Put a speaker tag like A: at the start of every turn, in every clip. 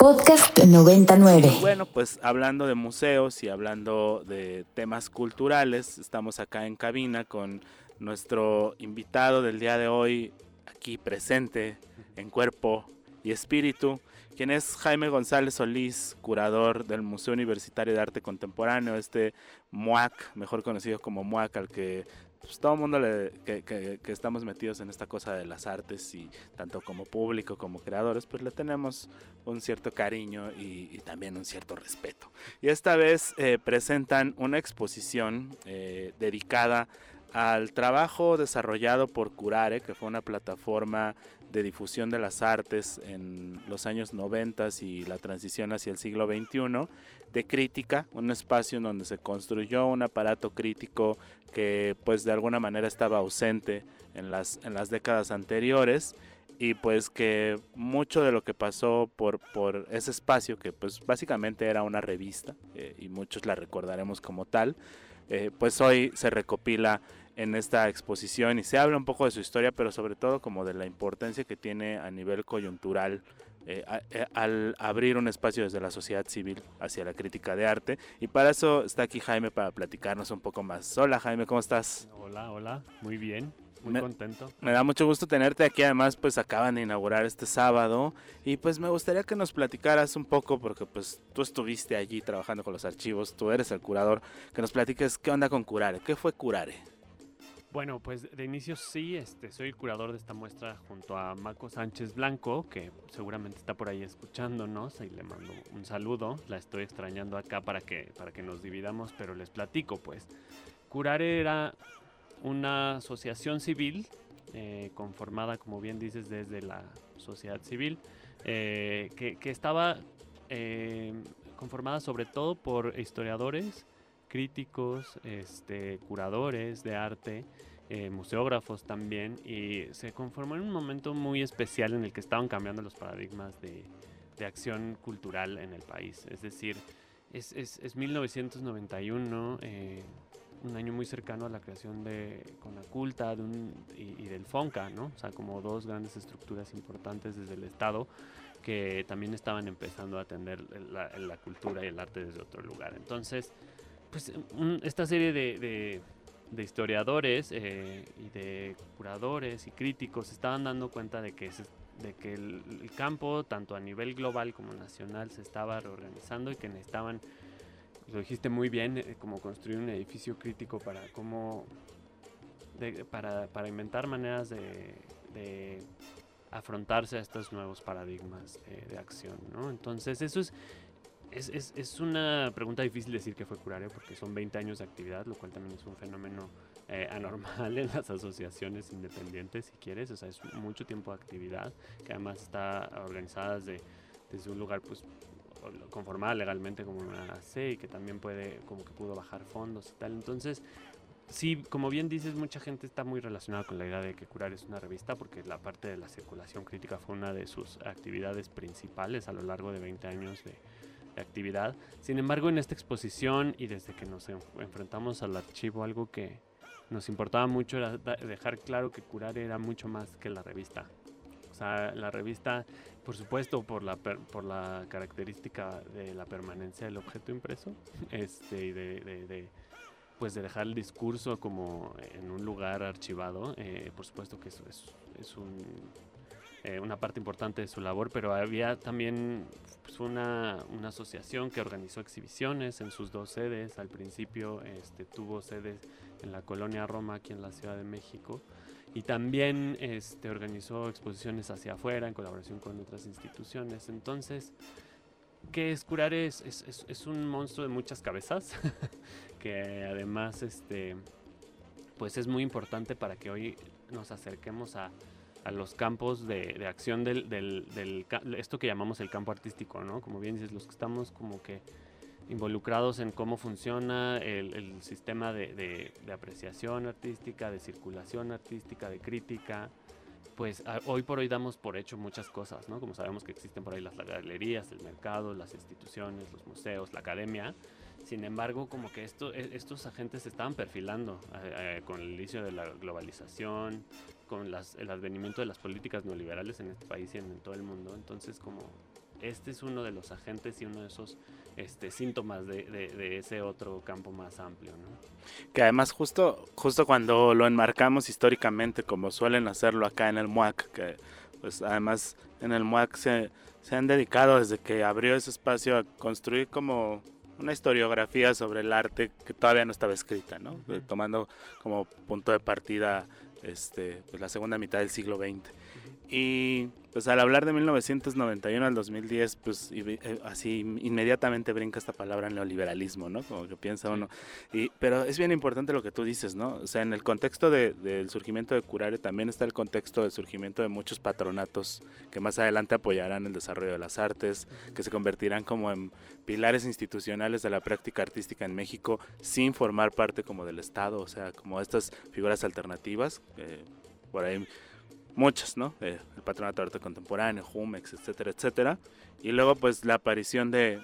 A: Podcast 99.
B: Bueno, pues hablando de museos y hablando de temas culturales, estamos acá en cabina con nuestro invitado del día de hoy, aquí presente en cuerpo y espíritu, quien es Jaime González Solís, curador del Museo Universitario de Arte Contemporáneo, este MUAC, mejor conocido como MUAC, al que pues, todo el mundo le, que, estamos metidos en esta cosa de las artes y tanto como público como creadores, pues le tenemos un cierto cariño y, también un cierto respeto. Y esta vez eh, presentan una exposición eh, dedicada al trabajo desarrollado por Curare, que fue una plataforma de difusión de las artes en los años 90 y la transición hacia el siglo XXI, de crítica, un espacio en donde se construyó un aparato crítico que pues de alguna manera estaba ausente en las, en las décadas anteriores y pues que mucho de lo que pasó por, por ese espacio, que pues básicamente era una revista eh, y muchos la recordaremos como tal, eh, pues hoy se recopila en esta exposición y se habla un poco de su historia, pero sobre todo como de la importancia que tiene a nivel coyuntural eh, eh, al abrir un espacio desde la sociedad civil hacia la crítica de arte. Y para eso está aquí Jaime para platicarnos un poco más. Hola Jaime, ¿cómo estás?
C: Hola, hola, muy bien. Muy contento.
B: Me da mucho gusto tenerte aquí. Además, pues acaban de inaugurar este sábado. Y pues me gustaría que nos platicaras un poco, porque pues tú estuviste allí trabajando con los archivos, tú eres el curador, que nos platiques qué onda con Curare, qué fue Curare.
C: Bueno, pues de inicio sí, este, soy el curador de esta muestra junto a Marco Sánchez Blanco, que seguramente está por ahí escuchándonos, y le mando un saludo. La estoy extrañando acá para que, para que nos dividamos, pero les platico pues. Curare era una asociación civil eh, conformada, como bien dices, desde la sociedad civil, eh, que, que, estaba eh, conformada sobre todo por historiadores, críticos, este, curadores de arte, eh, museógrafos también, y se conformó en un momento muy especial en el que estaban cambiando los paradigmas de, de acción cultural en el país. Es decir, es, es, es 1991, eh, un año muy cercano a la creación de Conaculta de un, y, del FONCA, ¿no? O sea, como dos grandes estructuras importantes desde el Estado que también estaban empezando a atender la, la cultura y el arte desde otro lugar. Entonces, pues esta serie de, historiadores eh, y de curadores y críticos se estaban dando cuenta de que, de que el, campo, tanto a nivel global como nacional, se estaba reorganizando y que necesitaban, lo dijiste muy bien, eh, como construir un edificio crítico para cómo, para, para, inventar maneras de, afrontarse a estos nuevos paradigmas eh, de acción, ¿no? Entonces eso es es, es, es, una pregunta difícil decir que fue curario porque son 20 años de actividad, lo cual también es un fenómeno eh, anormal en las asociaciones independientes, si quieres. O sea, es mucho tiempo de actividad que además está organizada desde, desde un lugar pues conformada legalmente como una AC y que también puede, como que pudo bajar fondos y tal. Entonces, sí, como bien dices, mucha gente está muy relacionada con la idea de que Curar es una revista porque la parte de la circulación crítica fue una de sus actividades principales a lo largo de 20 años de actividad. Sin embargo, en esta exposición y desde que nos enfrentamos al archivo, algo que nos importaba mucho era dejar claro que Curar era mucho más que la revista. O sea, la revista, por supuesto, por la, por la característica de la permanencia del objeto impreso, este, y de, pues de dejar el discurso como en un lugar archivado, eh, por supuesto que eso es un eh, una parte importante de su labor, pero había también una, asociación que organizó exhibiciones en sus dos sedes. Al principio este, tuvo sedes en la colonia Roma, aquí en la Ciudad de México, y también este, organizó exposiciones hacia afuera en colaboración con otras instituciones. Entonces, ¿qué es curar? Es un monstruo de muchas cabezas, que además este, pues es muy importante para que hoy nos acerquemos a a los campos de, de acción del, del, del, esto que llamamos el campo artístico, ¿no? Como bien dices, los que estamos como que involucrados en cómo funciona el, el sistema de, de, de, apreciación artística, de circulación artística, de crítica, pues hoy por hoy damos por hecho muchas cosas, ¿no? Como sabemos que existen por ahí las galerías, el mercado, las instituciones, los museos, la academia, sin embargo, como que esto, e, estos agentes se estaban perfilando eh, eh, con el inicio de la globalización, con las, el advenimiento de las políticas neoliberales en este país y en, todo el mundo. Entonces, como este es uno de los agentes y uno de esos este, síntomas de, de, ese otro campo más amplio. ¿no?
B: Que además justo, justo cuando lo enmarcamos históricamente, como suelen hacerlo acá en el MUAC, que pues además en el MUAC se, se han dedicado desde que abrió ese espacio a construir como una historiografía sobre el arte que todavía no estaba escrita, ¿no? Tomando como punto de partida este, pues la segunda mitad del siglo XX. Y pues al hablar de 1991 al 2010, pues eh, así inmediatamente brinca esta palabra neoliberalismo, ¿no? Como que piensa uno. Y, pero es bien importante lo que tú dices, ¿no? O sea, en el contexto del surgimiento de Curare también está el contexto del surgimiento de muchos patronatos que más adelante apoyarán el desarrollo de las artes, que se convertirán como en pilares institucionales de la práctica artística en México sin formar parte como del Estado, o sea, como estas figuras alternativas. Eh, por ahí muchas, ¿no? el Patronato de Arte Contemporáneo, Jumex, etcétera, etcétera. Y luego pues la aparición de,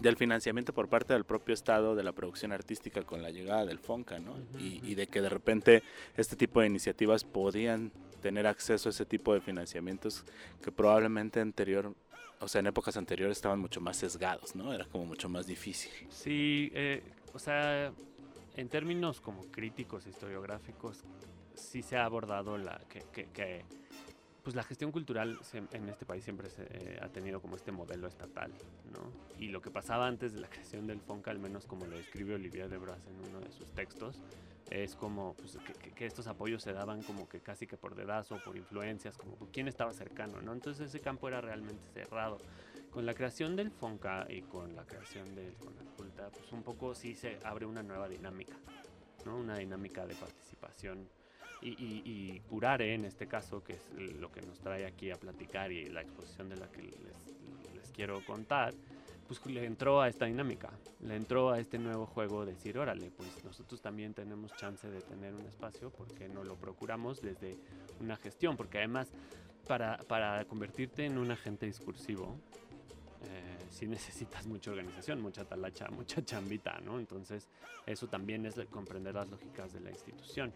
B: del financiamiento por parte del propio Estado de la producción artística con la llegada del FONCA, ¿no? y, de que de repente este tipo de iniciativas podían tener acceso a ese tipo de financiamientos que probablemente anterior, o sea, en épocas anteriores estaban mucho más sesgados, ¿no? Era como mucho más difícil.
C: Sí, eh, o sea, en términos como críticos historiográficos, sí se ha abordado la que, pues la gestión cultural en este país siempre se, eh, ha tenido como este modelo estatal, ¿no? Y lo que pasaba antes de la creación del FONCA, al menos como lo describe Olivier de Bras en uno de sus textos, es como pues, que, estos apoyos se daban como que casi que por dedazo, por influencias, como quién estaba cercano, ¿no? Entonces ese campo era realmente cerrado. Con la creación del FONCA y con la creación del CONACULTA, pues un poco sí se abre una nueva dinámica, ¿no? Una dinámica de participación y, y, Curare, en este caso, que es lo que nos trae aquí a platicar y la exposición de la que les, quiero contar, pues le entró a esta dinámica, le entró a este nuevo juego de decir, órale, pues nosotros también tenemos chance de tener un espacio porque no lo procuramos desde una gestión, porque además para, para convertirte en un agente discursivo, eh, sí necesitas mucha organización, mucha talacha, mucha chambita, ¿no? Entonces, eso también es comprender las lógicas de la institución.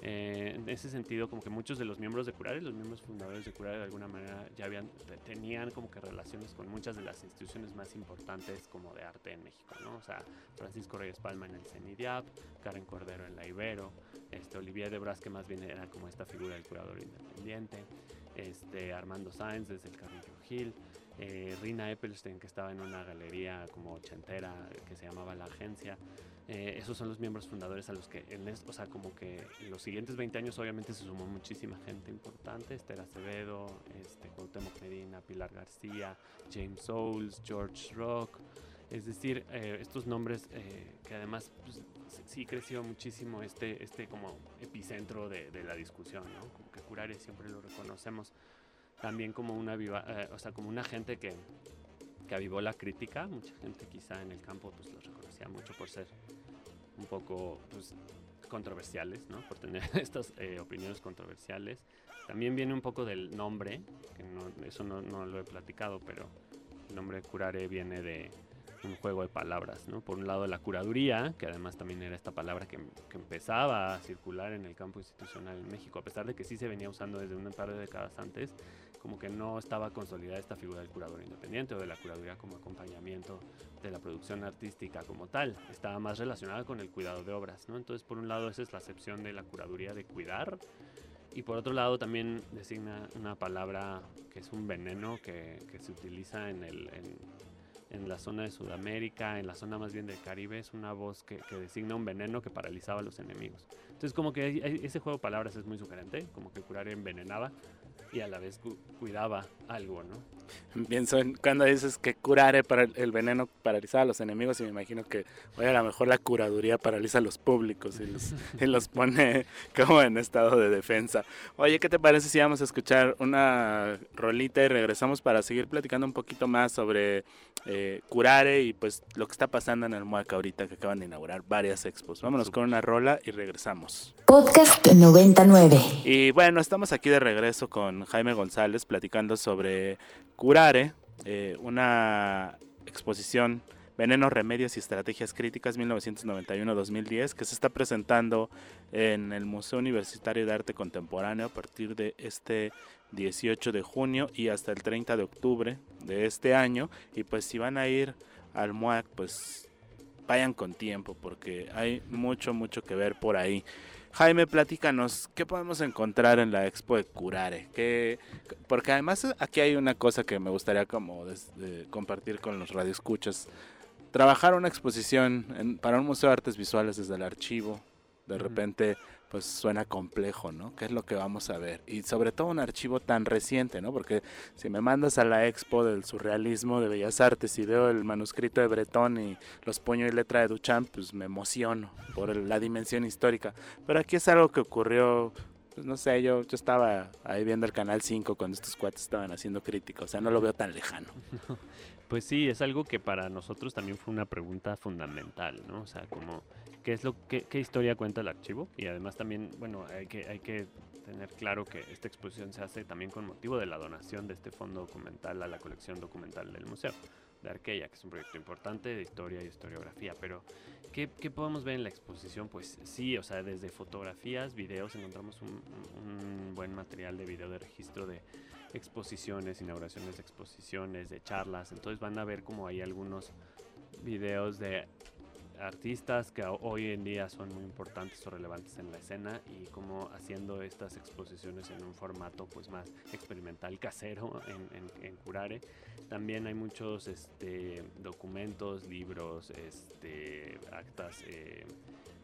C: Eh, en ese sentido, como que muchos de los miembros de Curare, los miembros fundadores de Curare de alguna manera ya habían, tenían como que relaciones con muchas de las instituciones más importantes como de arte en México, ¿no? O sea, Francisco Reyes Palma en el CENIDIAP, Karen Cordero en la Ibero, este, Olivier de Bras, que más bien era como esta figura del curador independiente, este, Armando Sáenz desde el Carrillo Gil, eh, Rina Eppelstein que estaba en una galería como ochentera que se llamaba La Agencia, eh, esos son los miembros fundadores a los que, en o sea, como que los siguientes 20 años obviamente se sumó muchísima gente importante, Esther Acevedo, este, Cuauhtémoc Medina, Pilar García, James Souls, George Rock, es decir, eh, estos nombres eh, que además pues, sí creció muchísimo este, este como epicentro de, la discusión, ¿no? Como que Curare siempre lo reconocemos también como una viva, o sea, como una gente que, que avivó la crítica, mucha gente quizá en el campo pues los reconocía mucho por ser un poco pues, controversiales, ¿no? Por tener estas eh, opiniones controversiales. También viene un poco del nombre, que eso no, lo he platicado, pero el nombre curare viene de un juego de palabras, ¿no? Por un lado la curaduría, que además también era esta palabra que, que, empezaba a circular en el campo institucional en México, a pesar de que sí se venía usando desde un par de décadas antes, como que no estaba consolidada esta figura del curador independiente o de la curaduría como acompañamiento de la producción artística como tal. Estaba más relacionada con el cuidado de obras, ¿no? Entonces, por un lado, esa es la acepción de la curaduría de cuidar. Y por otro lado, también designa una palabra que es un veneno que, que se utiliza en, el, en, la zona de Sudamérica, en la zona más bien del Caribe. Es una voz que, que designa un veneno que paralizaba a los enemigos. Entonces, como que ese juego de palabras es muy sugerente, como que curar envenenaba y a la vez cuidaba algo, ¿no?
B: Pienso en cuando dices que curare para el veneno paraliza a los enemigos y me imagino que oye, a lo mejor la curaduría paraliza a los públicos y los, y los pone como en estado de defensa. Oye, ¿qué te parece si vamos a escuchar una rolita y regresamos para seguir platicando un poquito más sobre eh, curare y pues lo que está pasando en el MUAC ahorita que acaban de inaugurar varias expos? Vámonos con una rola y regresamos.
A: Podcast 99.
B: Y bueno, estamos aquí de regreso con Jaime González platicando sobre Curare, eh, una exposición Veneno, Remedios y Estrategias Críticas 1991-2010, que se está presentando en el Museo Universitario de Arte Contemporáneo a partir de este 18 de junio y hasta el 30 de octubre de este año. Y pues si van a ir al MUAC, pues vayan con tiempo porque hay mucho, mucho que ver por ahí. Jaime, platícanos, ¿qué podemos encontrar en la expo de Curare? ¿Qué, porque además aquí hay una cosa que me gustaría como compartir con los radioescuchas. Trabajar una exposición para un museo de artes visuales desde el archivo, de repente pues suena complejo, ¿no? ¿Qué es lo que vamos a ver? Y sobre todo un archivo tan reciente, ¿no? Porque si me mandas a la expo del surrealismo de Bellas Artes y veo el manuscrito de Breton y los puños y letra de Duchamp, pues me emociono por la dimensión histórica. Pero aquí es algo que ocurrió, pues no sé, yo, yo estaba ahí viendo el Canal 5 cuando estos cuates estaban haciendo crítica, o sea, no lo veo tan lejano.
C: Pues sí, es algo que para nosotros también fue una pregunta fundamental, ¿no? O sea, como qué es lo qué, historia cuenta el archivo y además también, bueno, hay que hay que tener claro que esta exposición se hace también con motivo de la donación de este fondo documental a la colección documental del museo de que es un proyecto importante de historia y historiografía, pero ¿qué, ¿qué, podemos ver en la exposición? Pues sí, o sea, desde fotografías, videos, encontramos un, un buen material de video de registro de exposiciones, inauguraciones de exposiciones, de charlas. Entonces van a ver como hay algunos videos de artistas que hoy en día son muy importantes o relevantes en la escena y como haciendo estas exposiciones en un formato pues más experimental casero en, Curare. También hay muchos este, documentos, libros, este, actas. Eh,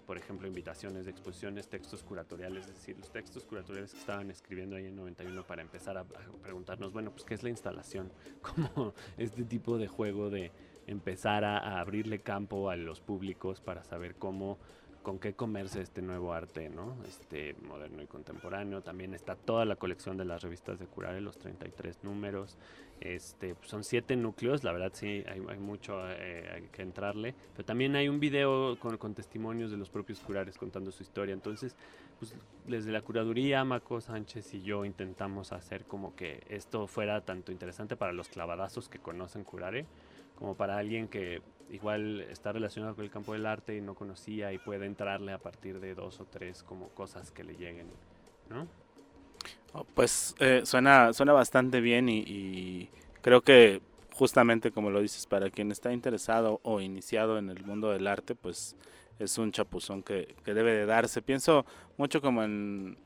C: por ejemplo, invitaciones de exposiciones, textos curatoriales, es decir, los textos curatoriales que estaban escribiendo ahí en 91 para empezar a, preguntarnos, bueno, pues qué es la instalación, como este tipo de juego de empezar a, abrirle campo a los públicos para saber cómo con qué comerse este nuevo arte, ¿no? Este moderno y contemporáneo. También está toda la colección de las revistas de Curare, los 33 números. Este, son siete núcleos, la verdad sí, hay, mucho eh, que entrarle. Pero también hay un video con, testimonios de los propios curares contando su historia. Entonces, pues, desde la curaduría, Maco Sánchez y yo intentamos hacer como que esto fuera tanto interesante para los clavadazos que conocen Curare, como para alguien que igual está relacionado con el campo del arte y no conocía y puede entrarle a partir de dos o tres como cosas que le lleguen, ¿no?
B: Oh, pues eh, suena, suena bastante bien y, creo que justamente como lo dices, para quien está interesado o iniciado en el mundo del arte, pues es un chapuzón que, que debe de darse. Pienso mucho como en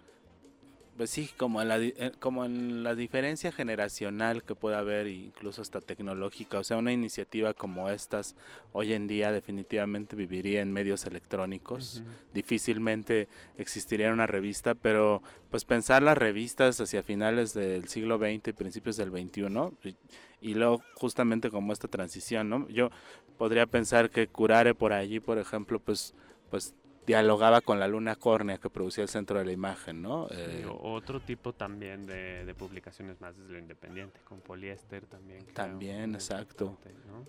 B: pues sí, como en, la, eh, como en la diferencia generacional que puede haber, incluso hasta tecnológica, o sea, una iniciativa como estas hoy en día definitivamente viviría en medios electrónicos, difícilmente existiría una revista, pero pues pensar las revistas hacia finales del siglo XX y principios del XXI, y, y luego justamente como esta transición, ¿no? Yo podría pensar que Curare por allí, por ejemplo, pues pues dialogaba con la luna córnea que producía el centro de la imagen, ¿no?
C: Eh, otro tipo también de, publicaciones más desde lo independiente, con poliéster también.
B: También, exacto.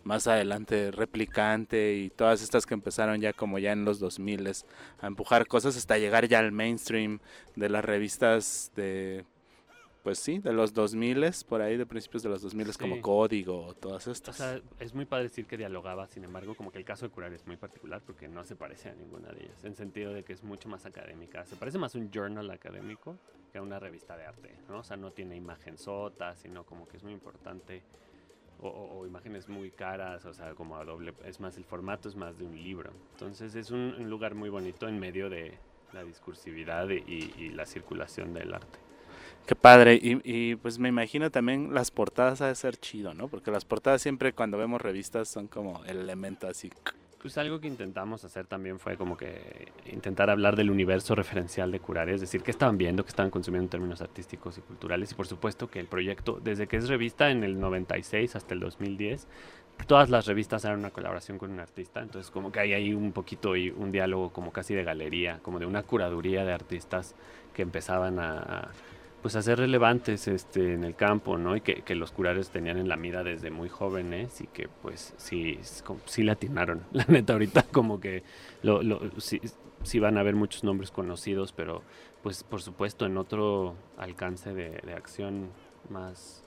B: Más adelante, replicante y todas estas que empezaron ya como ya en los 2000 a empujar cosas hasta llegar ya al mainstream de las revistas de pues sí, de los 2000 por ahí, de principios de los 2000 como Código, todas estas.
C: O sea, es muy padre decir que dialogaba, sin embargo, como que el caso de Curar es muy particular porque no se parece a ninguna de ellas, en sentido de que es mucho más académica. Se parece más a un journal académico que a una revista de arte, ¿no? O sea, no tiene imagen sota, sino como que es muy importante. O, imágenes muy caras, o sea, como a doble, es más el formato, es más de un libro. Entonces es un, lugar muy bonito en medio de la discursividad y la circulación del arte.
B: Qué padre. Y, pues me imagino también las portadas ha de ser chido, ¿no? Porque las portadas siempre cuando vemos revistas son como el elemento así.
C: Pues algo que intentamos hacer también fue como que intentar hablar del universo referencial de Curare, es decir, qué estaban viendo, qué estaban consumiendo en términos artísticos y culturales. Y por supuesto que el proyecto, desde que es revista en el 96 hasta el 2010, todas las revistas eran una colaboración con un artista, entonces como que hay ahí un poquito y un diálogo como casi de galería, como de una curaduría de artistas que empezaban a pues a ser relevantes este, en el campo, ¿no? Y que, los curares tenían en la mira desde muy jóvenes y que pues sí, sí la atinaron. La neta ahorita como que lo, lo, sí, sí, van a haber muchos nombres conocidos, pero pues por supuesto en otro alcance de, de acción más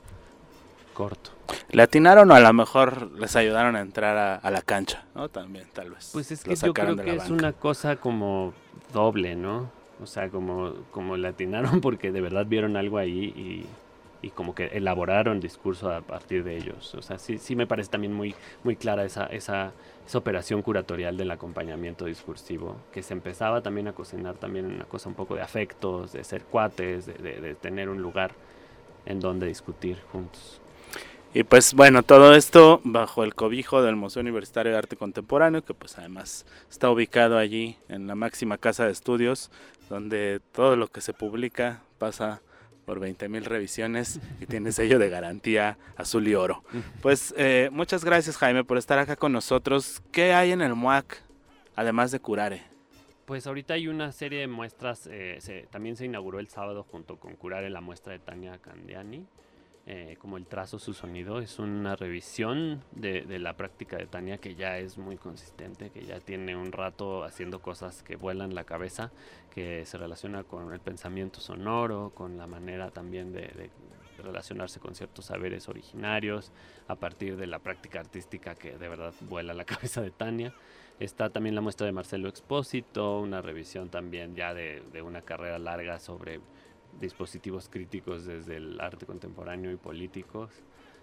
C: corto.
B: ¿Le atinaron o a lo mejor les ayudaron a entrar a, la cancha, ¿no? También, tal vez.
C: Pues es que yo creo que es una cosa como doble, ¿no? O sea, como, como le atinaron porque de verdad vieron algo ahí y y como que elaboraron discurso a partir de ellos. O sea, sí, sí me parece también muy, muy clara esa, esa, esa operación curatorial del acompañamiento discursivo, que se empezaba también a cocinar también una cosa un poco de afectos, de ser cuates, de, de, tener un lugar en donde discutir juntos.
B: Y pues bueno, todo esto bajo el cobijo del Museo Universitario de Arte Contemporáneo, que pues además está ubicado allí en la máxima casa de estudios, donde todo lo que se publica pasa por 20 mil revisiones y tiene sello de garantía azul y oro. Pues eh, muchas gracias Jaime por estar acá con nosotros. ¿Qué hay en el MUAC además de Curare?
C: Pues ahorita hay una serie de muestras, eh, también se inauguró el sábado junto con Curare la muestra de Tania Candiani. Eh, como el trazo, su sonido, es una revisión de, de, la práctica de Tania que ya es muy consistente, que ya tiene un rato haciendo cosas que vuelan la cabeza que se relaciona con el pensamiento sonoro, con la manera también de, relacionarse con ciertos saberes originarios, a partir de la práctica artística que de verdad vuela la cabeza de Tania. Está también la muestra de Marcelo Expósito, una revisión también ya de, de una carrera larga sobre dispositivos críticos desde el arte contemporáneo y políticos.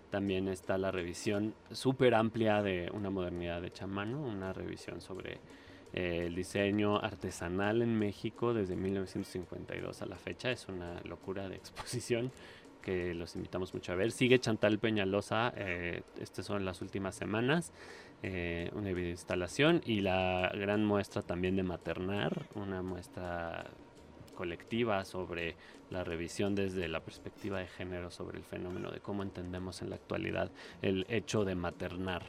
C: También está la revisión súper amplia de una modernidad de chamano, una revisión sobre eh, el diseño artesanal en México desde 1952 a la fecha. Es una locura de exposición que los invitamos mucho a ver. Sigue Chantal Peñalosa, eh, estas son las últimas semanas, eh, una instalación y la gran muestra también de Maternar, una muestra colectiva sobre la revisión desde la perspectiva de género sobre el fenómeno de cómo entendemos en la actualidad el hecho de maternar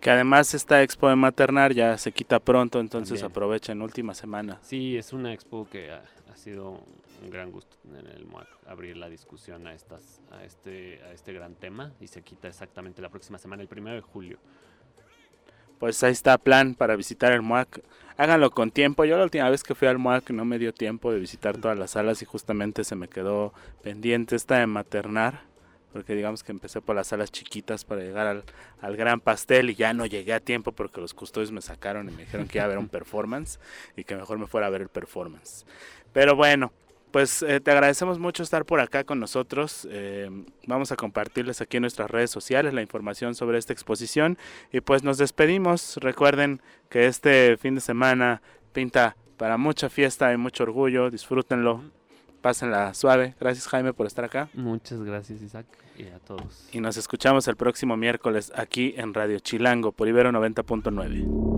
B: que además esta expo de maternar ya se quita pronto, entonces aprovecha en última semana.
C: Sí, es una expo que ha, sido un gran gusto en el MOAC abrir la discusión a estas a este a este gran tema y se quita exactamente la próxima semana, el primero de julio.
B: Pues ahí está plan para visitar el MOAC. Háganlo con tiempo. Yo la última vez que fui al MOAC no me dio tiempo de visitar todas las salas y justamente se me quedó pendiente esta de maternar porque digamos que empecé por las salas chiquitas para llegar al, al, gran pastel y ya no llegué a tiempo porque los custodios me sacaron y me dijeron que iba a haber un performance y que mejor me fuera a ver el performance. Pero bueno, pues eh, te agradecemos mucho estar por acá con nosotros. Eh, vamos a compartirles aquí en nuestras redes sociales la información sobre esta exposición y pues nos despedimos. Recuerden que este fin de semana pinta para mucha fiesta y mucho orgullo. Disfrútenlo pásenla suave. Gracias Jaime por estar acá.
C: Muchas gracias Isaac y a todos.
B: Y nos escuchamos el próximo miércoles aquí en Radio Chilango por Ibero 90.9.